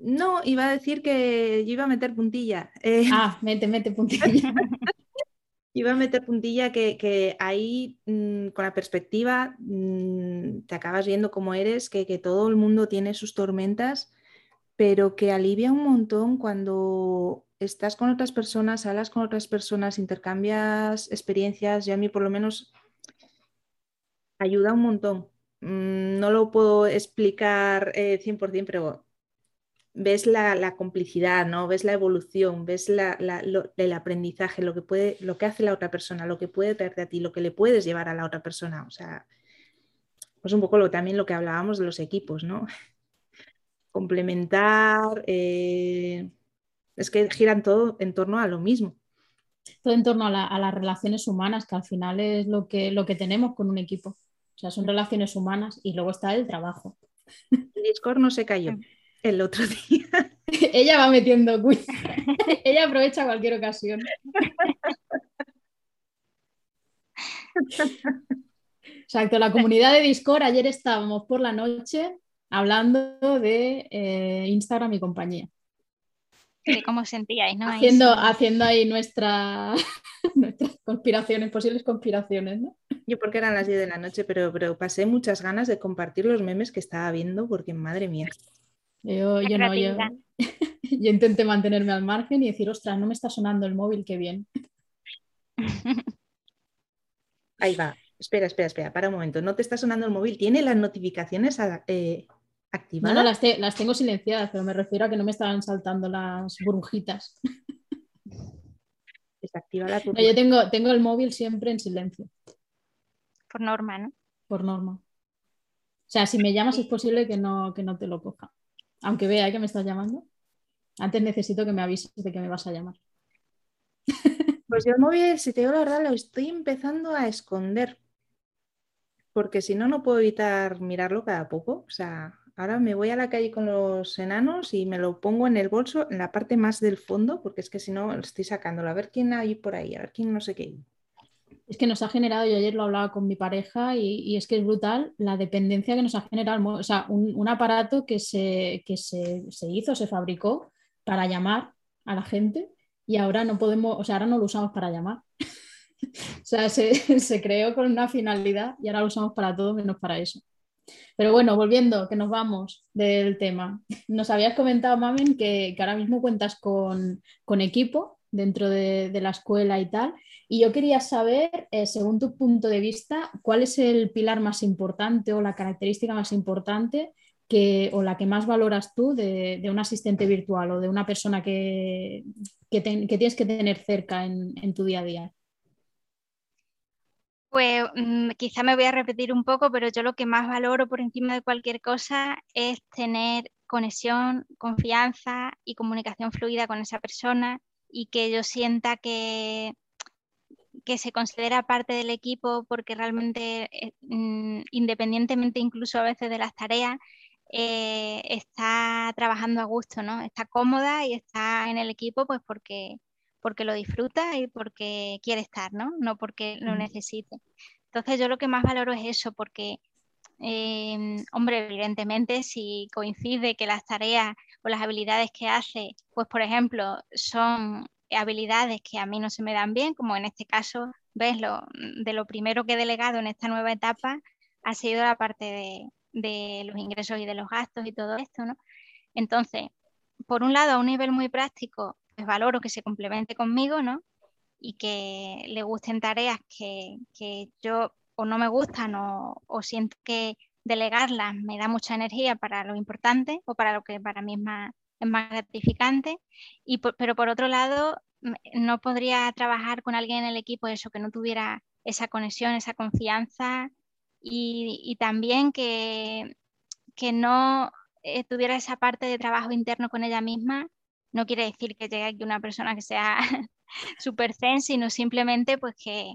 B: no, iba a decir que yo iba a meter puntilla. Eh.
C: Ah, mete, mete puntilla. (laughs)
B: iba a meter puntilla que, ahí mm, con la perspectiva mm, te acabas viendo cómo eres, que, que, todo el mundo tiene sus tormentas pero que alivia un montón cuando estás con otras personas, hablas con otras personas, intercambias experiencias y a mí por lo menos ayuda un montón. Mm, no lo puedo explicar 100%, eh, pero ves la, complicidad, ¿no? ves la evolución, ves el aprendizaje, lo que, puede, lo que hace la otra persona, lo que puede traerte a ti, lo que le puedes llevar a la otra persona. O sea, pues un poco lo, también lo que hablábamos de los equipos, ¿no? (laughs) complementar, eh, es que giran todo en torno a lo mismo.
C: Todo en torno a, las relaciones humanas, que al final es lo que tenemos con un equipo. O sea, son relaciones humanas y luego está el trabajo.
B: El Discord no se cayó (laughs) el otro día. (laughs)
C: Ella va metiendo (laughs) Ella aprovecha cualquier ocasión. Exacto, la comunidad de Discord, ayer estábamos por la noche hablando de eh, Instagram y compañía.
D: De cómo sentíais, ¿no?
C: Haciendo ahí, haciendo ahí nuestra, conspiraciones, posibles conspiraciones, ¿no?
B: Yo porque eran las 10 de la noche, pero, pero pasé muchas ganas de compartir los memes que estaba viendo, porque madre mía.
C: Yo, yo no, yo, (laughs) yo intenté mantenerme al margen y decir, ostras, no me está sonando el móvil, qué bien. (laughs)
B: Ahí va. Espera, espera, espera, para un momento. No te está sonando el móvil. ¿Tiene las notificaciones eh, activadas?
C: No, no las, las, tengo silenciadas, pero me refiero a que no me estaban saltando las burbujitas. (laughs)
B: Desactiva la
C: no, yo tengo, tengo el móvil siempre en silencio.
D: Por norma, ¿no?
C: Por norma. O sea, si me llamas es posible que no, que no te lo coja. Aunque vea que me estás llamando. Antes necesito que me avises de que me vas a llamar. (laughs)
B: Pues yo el móvil, si te digo la verdad, lo estoy empezando a esconder porque si no, no puedo evitar mirarlo cada poco. O sea, ahora me voy a la calle con los enanos y me lo pongo en el bolso, en la parte más del fondo, porque es que si no, estoy sacándolo. A ver quién hay por ahí, a ver quién no sé qué.
C: Es que nos ha generado, yo ayer lo hablaba con mi pareja y, es que es brutal la dependencia que nos ha generado, o sea, un, aparato que, se, que se, se, hizo, se fabricó para llamar a la gente y ahora no podemos, o sea, ahora no lo usamos para llamar. (laughs) o sea, se, creó con una finalidad y ahora lo usamos para todo menos para eso. Pero bueno, volviendo, que nos vamos del tema. Nos habías comentado, Mamen, que, ahora mismo cuentas con, equipo dentro de, la escuela y tal. Y yo quería saber, eh, según tu punto de vista, cuál es el pilar más importante o la característica más importante que, o la que más valoras tú de, un asistente virtual o de una persona que, tienes que tener cerca en tu día a día.
D: Pues mm, quizá me voy a repetir un poco, pero yo lo que más valoro por encima de cualquier cosa es tener conexión, confianza y comunicación fluida con esa persona y que yo sienta que, que se considera parte del equipo porque realmente, eh, mm, independientemente incluso a veces de las tareas, eh, está trabajando a gusto, ¿no? Está cómoda y está en el equipo pues porque porque lo disfruta y porque quiere estar, ¿no? No porque lo necesite. Entonces yo lo que más valoro es eso, porque, em, hombre, evidentemente si coincide que las tareas o las habilidades que hace, pues por ejemplo, son habilidades que a mí no se me dan bien, como en este caso, ves, lo, de lo primero que he delegado en esta nueva etapa ha sido la parte de, de los ingresos y de los gastos y todo esto, ¿no? Entonces, por un lado, a un nivel muy práctico, valoro que se complemente conmigo, ¿no? Y que le gusten tareas que, yo o no me gustan o, siento que delegarlas me da mucha energía para lo importante o para lo que para mí es más, gratificante. Y pero por otro lado, no podría trabajar con alguien en el equipo eso, que no tuviera esa conexión, esa confianza y, también que, que no eh, tuviera esa parte de trabajo interno con ella misma no quiere decir que llegue aquí una persona que sea (laughs) súper zen, sino simplemente pues que,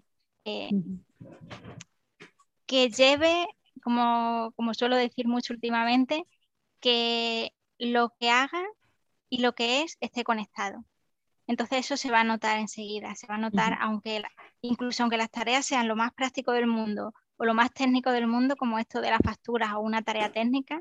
D: que lleve, como, como suelo decir mucho últimamente, que lo que haga y lo que es esté conectado. Entonces eso se va a notar enseguida, se va a notar, aunque incluso aunque las tareas sean lo más práctico del mundo o lo más técnico del mundo, como esto de las facturas o una tarea técnica,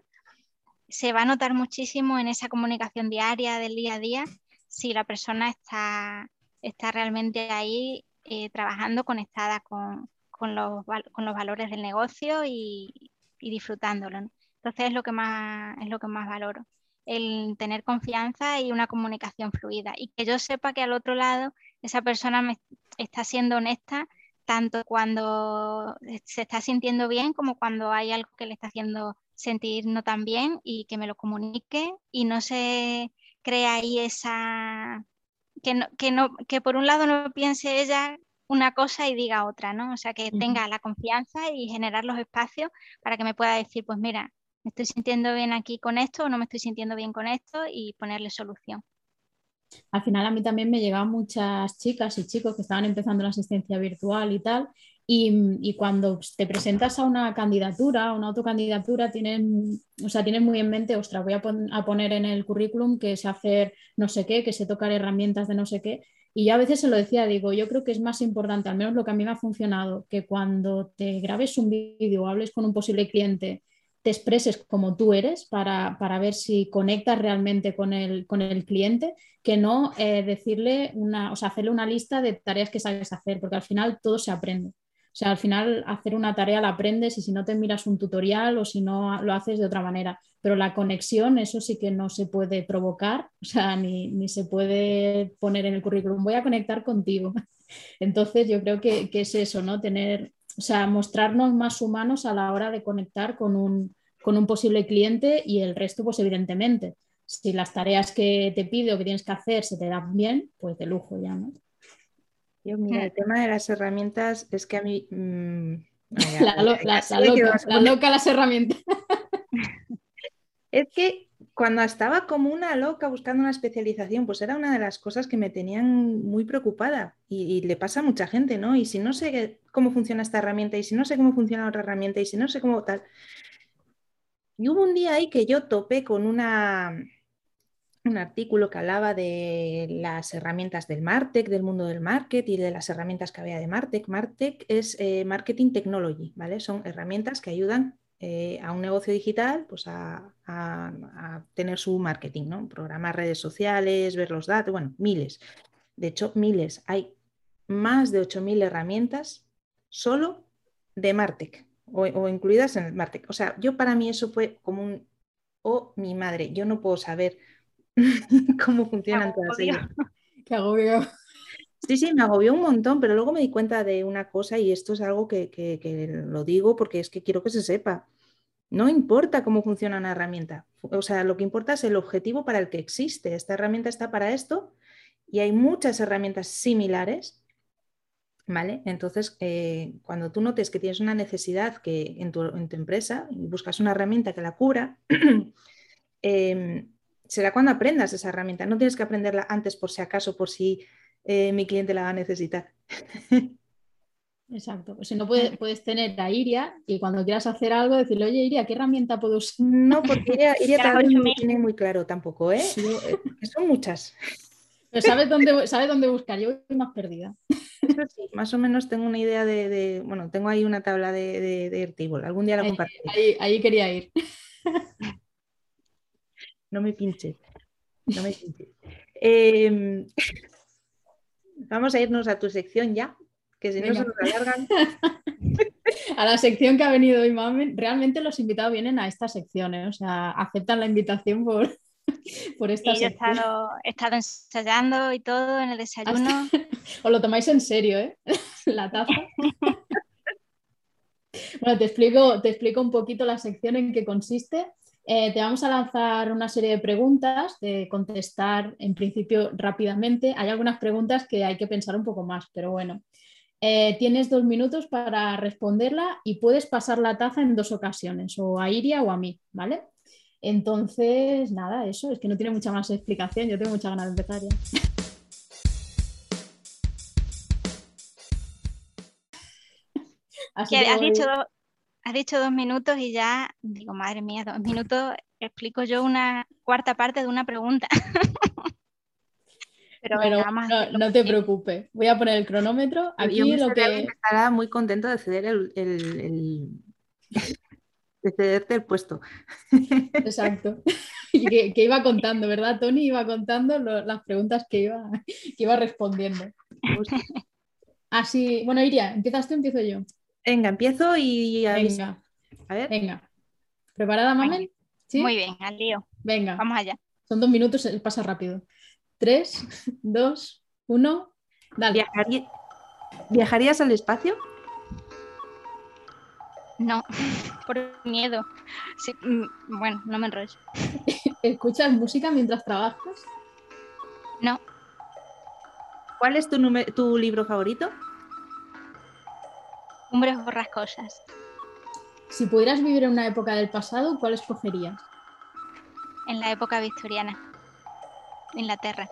D: se va a notar muchísimo en esa comunicación diaria del día a día si la persona está, está realmente ahí eh, trabajando conectada con, los, valores del negocio y, disfrutándolo. Entonces es lo que más es lo que más valoro, el tener confianza y una comunicación fluida y que yo sepa que al otro lado esa persona me está siendo honesta tanto cuando se está sintiendo bien como cuando hay algo que le está haciendo sentir no tan bien y que me lo comunique y no se crea ahí esa que no, que no que por un lado no piense ella una cosa y diga otra, ¿no? O sea, que tenga la confianza y generar los espacios para que me pueda decir, pues mira, me estoy sintiendo bien aquí con esto o no me estoy sintiendo bien con esto y ponerle solución.
C: Al final a mí también me llegaban muchas chicas y chicos que estaban empezando la asistencia virtual y tal, Y, cuando te presentas a una candidatura, a una autocandidatura, tienen, o sea, tienes muy en mente, ostras, voy a, poner en el currículum que sé hacer no sé qué, que sé tocar herramientas de no sé qué. Y yo a veces se lo decía, digo, yo creo que es más importante, al menos lo que a mí me ha funcionado, que cuando te grabes un vídeo o hables con un posible cliente te expreses como tú eres para, ver si conectas realmente con el, con el cliente, que no eh, decirle una, o sea, hacerle una lista de tareas que sabes hacer, porque al final todo se aprende. O sea, al final hacer una tarea la aprendes y si no te miras un tutorial o si no lo haces de otra manera. Pero la conexión, eso sí que no se puede provocar, (laughs) o sea, ni, ni se puede poner en el currículum, voy a conectar contigo. (laughs) Entonces, yo creo que, que es eso, ¿no? Tener o sea, mostrarnos más humanos a la hora de conectar con un, posible cliente y el resto, pues evidentemente, si las tareas que te pide o que tienes que hacer se te dan bien, pues de lujo ya, ¿no?
B: Yo, mira, el tema de las herramientas es que a mí...
C: La, loca, las herramientas. (laughs)
B: es que cuando estaba como una loca buscando una especialización, pues era una de las cosas que me tenían muy preocupada y, le pasa a mucha gente, ¿no? Y si no sé cómo funciona esta herramienta y si no sé cómo funciona otra herramienta y si no sé cómo tal. Y hubo un día ahí que yo topé con una, un artículo que hablaba de las herramientas del Martech, del mundo del marketing y de las herramientas que había de Martech. Martech es eh, Marketing Technology, ¿vale? Son herramientas que ayudan eh, a un negocio digital pues a, tener su marketing, ¿no? Programar redes sociales, ver los datos, bueno, miles. De hecho, miles. Hay más de 8.000 herramientas solo de Martech o, incluidas en el Martech. O sea, yo para mí eso fue como un, oh, mi madre, yo no puedo saber (laughs) cómo funcionan todas ellas. (laughs)
C: Qué agobio.
B: Sí, sí, me agobió un montón, pero luego me di cuenta de una cosa y esto es algo que, lo digo porque es que quiero que se sepa. No importa cómo funciona una herramienta, o sea, lo que importa es el objetivo para el que existe. Esta herramienta está para esto y hay muchas herramientas similares, ¿vale? Entonces, eh, cuando tú notes que tienes una necesidad que en tu, empresa y buscas una herramienta que la cubra, (clears throat) em, será cuando aprendas esa herramienta. No tienes que aprenderla antes por si acaso, por si eh, mi cliente la va a necesitar. (laughs)
C: Exacto, pues si no puedes, puedes, tener a Iria y cuando quieras hacer algo decirle, oye Iria, ¿qué herramienta puedo usar?
B: No, porque Iria, (laughs) también no tiene muy claro tampoco, ¿eh? eh son muchas.
C: Pero sabes dónde, sabes dónde buscar, yo voy más perdida.
B: Eso sí, más o menos tengo una idea de, bueno, tengo ahí una tabla de, de, de algún día la
C: compartiré. Ahí, quería ir. (laughs)
B: No me pinches, no me pinches. Em, Vamos a irnos a tu sección ya, que si no se nos alargan. (laughs)
C: a la sección que ha venido hoy, mami. Realmente los invitados vienen a esta sección, ¿eh? o sea, aceptan la invitación por, (laughs) por esta
D: sección. Yo he estado, ensayando y todo en el desayuno. (laughs)
C: Os lo tomáis en serio, ¿eh? la taza. bueno, te explico, te explico un poquito la sección en qué consiste. Eh, te vamos a lanzar una serie de preguntas, de contestar en principio rápidamente. Hay algunas preguntas que hay que pensar un poco más, pero bueno. Eh, tienes dos minutos para responderla y puedes pasar la taza en dos ocasiones, o a Iria o a mí, ¿vale? Entonces, nada, eso, es que no tiene mucha más explicación, yo tengo mucha ganas de empezar ya. (laughs)
D: Así has dicho has dicho dos minutos y ya digo, madre mía, dos minutos, explico yo una cuarta parte de una pregunta. (laughs)
C: Pero bueno, no, te preocupes, voy a poner el cronómetro. Aquí lo que
B: estará muy contento de ceder el, el, (laughs) de cederte el puesto. (laughs)
C: Exacto. Y que, iba contando, ¿verdad? Tony iba contando las preguntas que iba, que iba respondiendo. Así, bueno, Iria, ¿empiezas tú empiezo yo?
B: Venga, empiezo y
C: Venga. A ver. Venga. ¿Preparada, Mamen?
D: ¿Sí? Muy bien, al lío.
C: Venga.
D: Vamos allá.
C: Son dos minutos, pasa rápido. Tres, (laughs) dos, uno. Dale.
B: ¿Viajarías al espacio?
D: No, (laughs) por miedo. Mm, bueno, no me enrollo. (laughs)
C: ¿Escuchas música mientras trabajas?
D: No.
B: ¿Cuál es tu, tu libro favorito?
D: Cumbres borrascosas.
C: Si pudieras vivir en una época del pasado, ¿cuál escogerías?
D: En la época victoriana, Inglaterra.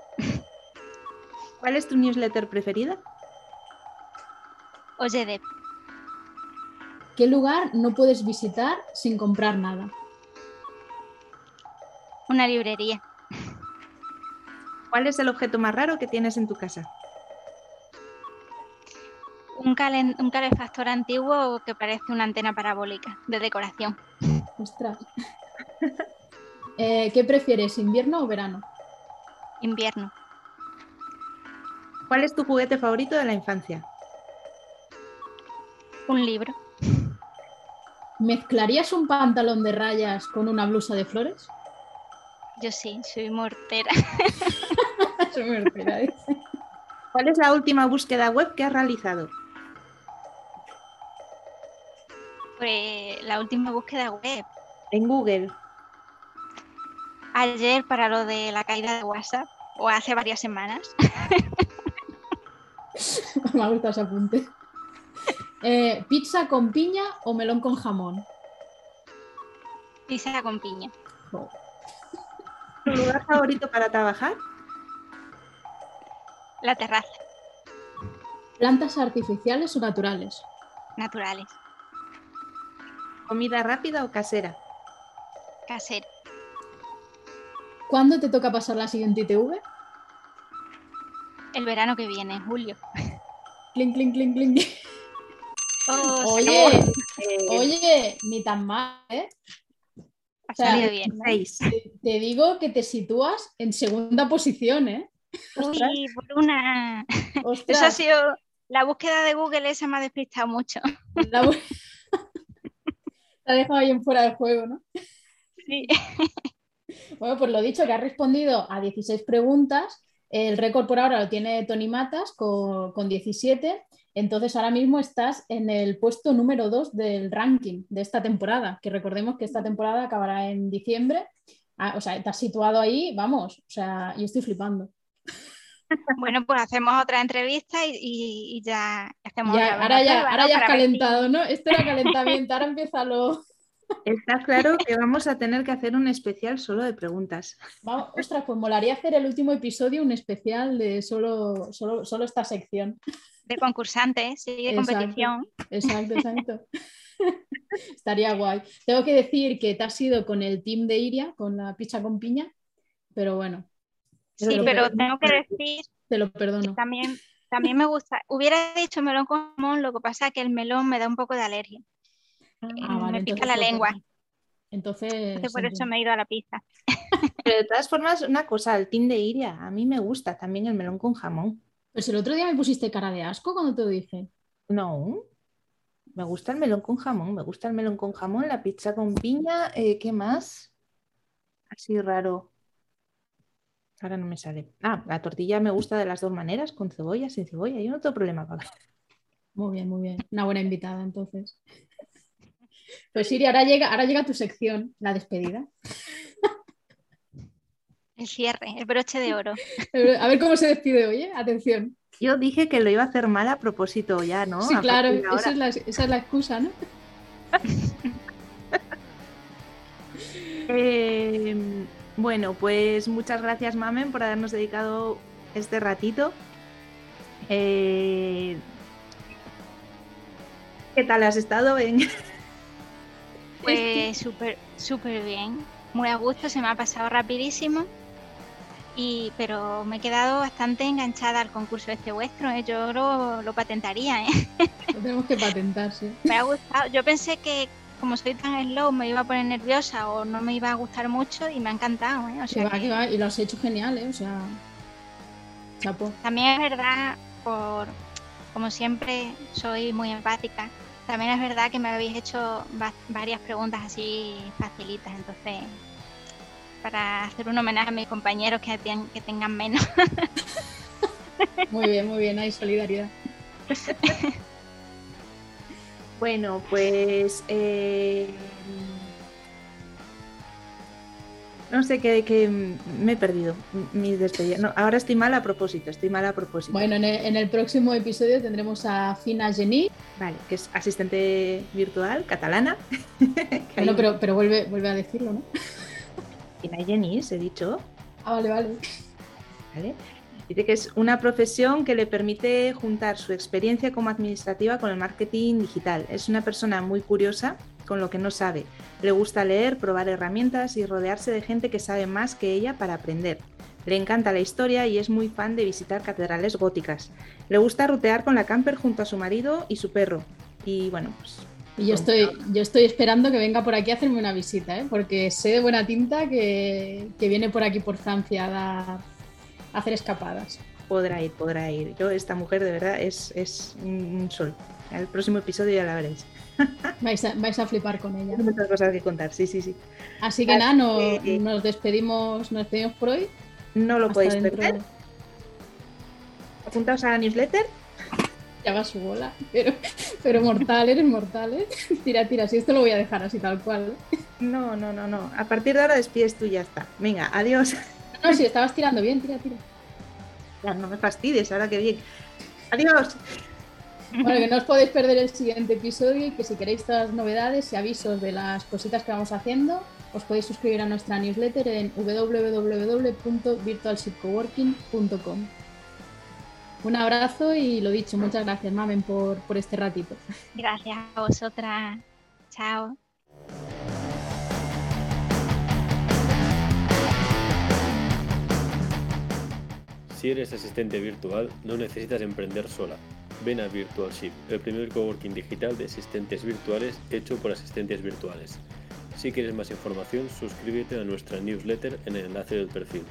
B: ¿Cuál es tu newsletter preferida?
D: Oye,
C: ¿Qué lugar no puedes visitar sin comprar nada?
D: Una librería.
B: ¿Cuál es el objeto más raro que tienes en tu casa?
D: Un, un calefactor antiguo que parece una antena parabólica de decoración.
C: Ostras. (laughs) Eh, ¿Qué prefieres, invierno o verano?
D: Invierno.
B: ¿Cuál es tu juguete favorito de la infancia?
D: Un libro.
C: ¿Mezclarías un pantalón de rayas con una blusa de flores?
D: Yo sí, soy mortera. (laughs)
C: soy mortera.
B: ¿Cuál es la última búsqueda web que has realizado?
D: La última búsqueda web.
B: En Google.
D: Ayer para lo de la caída de WhatsApp, o hace varias semanas. (laughs)
C: Me ha gustado ese apunte. Eh, ¿Pizza con piña o melón con jamón?
D: Pizza con piña.
B: ¿Tu lugar favorito para trabajar?
D: La terraza.
C: ¿Plantas artificiales o naturales?
D: Naturales.
B: ¿Comida rápida o casera?
D: Casera.
C: ¿Cuándo te toca pasar la siguiente ITV?
D: El verano que viene, en julio.
C: Clink, clink, clink, clink.
D: Oh,
C: oye, oye, ni tan mal, ¿eh?
D: Ha salido bien.
C: Te, te digo que te sitúas en segunda posición, ¿eh?
D: Uy, por una.
C: Ostras.
D: Eso ha sido. La búsqueda de Google esa me ha despistado mucho.
C: La bu- Ha dejado ahí en fuera del juego, ¿no?
D: Sí. (laughs)
C: Bueno, pues lo dicho, que has respondido a 16 preguntas. El récord por ahora lo tiene Tony Matas con, con 17. Entonces ahora mismo estás en el puesto número 2 del ranking de esta temporada, que recordemos que esta temporada acabará en diciembre. Ah, o sea, te has situado ahí, vamos, o sea, yo estoy flipando.
D: Bueno, pues hacemos otra entrevista y, y- y ya hacemos
C: Ya,
D: otra
C: ahora ya,
D: prueba,
C: ahora
D: ¿no?
C: ya has
D: si-
C: calentado, ¿no? Esto era calentamiento, ahora empieza lo...
B: Está claro que vamos a tener que hacer un especial solo de preguntas.
C: Vamos, ostras, pues molaría hacer el último episodio, un especial de solo, solo, solo esta sección.
D: De concursantes, sí, de
C: Exacto.
D: competición.
C: Exacto, exacto. Estaría guay. Tengo que decir que te has ido con el team de Iria, con la pizza con piña, pero bueno,
D: Sí, pero
C: per-
D: tengo que decir
C: te lo perdono.
D: también, también me gusta. Hubiera dicho melón con jamón, lo que pasa es que el melón me da un poco de alergia.
C: Ah, vale,
D: me pica la lengua.
C: Entonces,
D: Entonces, por eso me he ido a la pizza. (laughs)
B: Pero de todas formas, una cosa, el team de Iria, a mí me gusta también el melón con jamón.
C: Pues el otro día me pusiste cara de asco cuando te lo dije.
B: No, me gusta el melón con jamón, me gusta el melón con jamón, la pizza con piña, eh, ¿qué más? Así raro. Ahora no me sale. Ah, la tortilla me gusta de las dos maneras, con cebolla, sin cebolla. Yo no tengo problema con
C: Muy bien, muy bien. Una buena invitada, entonces. Pues Iria, ahora llega, ahora llega tu sección, la despedida.
D: El cierre, el broche de oro.
C: A ver cómo se despide hoy, ¿eh? Atención.
B: Yo dije que lo iba a hacer mal a propósito ya, ¿no?
C: Sí,
B: A
C: claro, esa es, la, esa es la excusa, ¿no? (laughs)
B: bueno, pues muchas gracias, Mamen, por habernos dedicado este ratito. Eh, ¿Qué tal has estado en (laughs)
D: Pues súper, súper bien. Muy a gusto, se me ha pasado rapidísimo. Y, pero me he quedado bastante enganchada al concurso este vuestro. ¿eh? Yo lo, lo patentaría. ¿eh? (laughs)
C: Lo tenemos que patentar, sí.
D: Me ha gustado. Yo pensé que como soy tan slow me iba a poner nerviosa o no me iba a gustar mucho y me ha encantado. ¿eh? O
C: Que
D: sea
C: va,
D: que
C: que va, y lo has hecho genial, ¿eh? O sea, chapo.
D: También es verdad, por como siempre soy muy empática, también es verdad que me habéis hecho va- varias preguntas así facilitas, entonces para hacer un homenaje a mis compañeros que, ten- que tengan menos. (laughs)
C: Muy bien, muy bien, hay solidaridad. (laughs)
B: Bueno, pues eh, no sé qué, qué- me he perdido mi despedida. No, ahora estoy mal a propósito, estoy mal a propósito.
C: Bueno, en el, en el próximo episodio tendremos a Fina Gení.
B: Vale, que es asistente virtual catalana. (laughs) Que
C: Bueno, pero, pero vuelve, vuelve a decirlo, ¿no?
B: Fina Genís, he dicho.
C: Ah, vale, vale.
B: ¿vale? Dice que es una profesión que le permite juntar su experiencia como administrativa con el marketing digital. Es una persona muy curiosa con lo que no sabe. Le gusta leer, probar herramientas y rodearse de gente que sabe más que ella para aprender. Le encanta la historia y es muy fan de visitar catedrales góticas. Le gusta rutear con la camper junto a su marido y su perro. Y bueno, pues
C: y yo estoy, yo estoy esperando que venga por aquí a hacerme una visita, ¿eh? porque sé de buena tinta que, viene por aquí por Francia a, dar, a hacer escapadas.
B: Podrá ir, podrá ir. Yo, esta mujer de verdad es, es un sol. El próximo episodio ya la veréis. (laughs)
C: Vais a, vais a flipar con ella.
B: Hay muchas cosas que contar, sí, sí, sí.
C: Así que nada, nos, despedimos, nos despedimos por hoy.
B: No lo podéis perder. Apuntaos a la newsletter (laughs)
C: ya va su bola, pero, pero mortal, eres mortal, ¿eh? (laughs) Tira, tira, si esto lo voy a dejar así tal cual.
B: No, no, no, no. A partir de ahora despides tú y ya está. Venga, adiós.
C: No, si estabas tirando bien, tira, tira.
B: Ya, no me fastidies, ahora que bien. Adiós.
C: Bueno, que no os podéis perder el siguiente episodio y que si queréis todas las novedades y avisos de las cositas que vamos haciendo, os podéis suscribir a nuestra newsletter en www.virtualshipcoworking.com. Un abrazo y lo dicho, muchas gracias, Mamen, por, por este ratito.
D: Gracias a vosotras. Chao.
A: Si eres asistente virtual, no necesitas emprender sola. Ven a VirtualShip, el primer coworking digital de asistentes virtuales hecho por asistentes virtuales. Si quieres más información, suscríbete a nuestra newsletter en el enlace del perfil.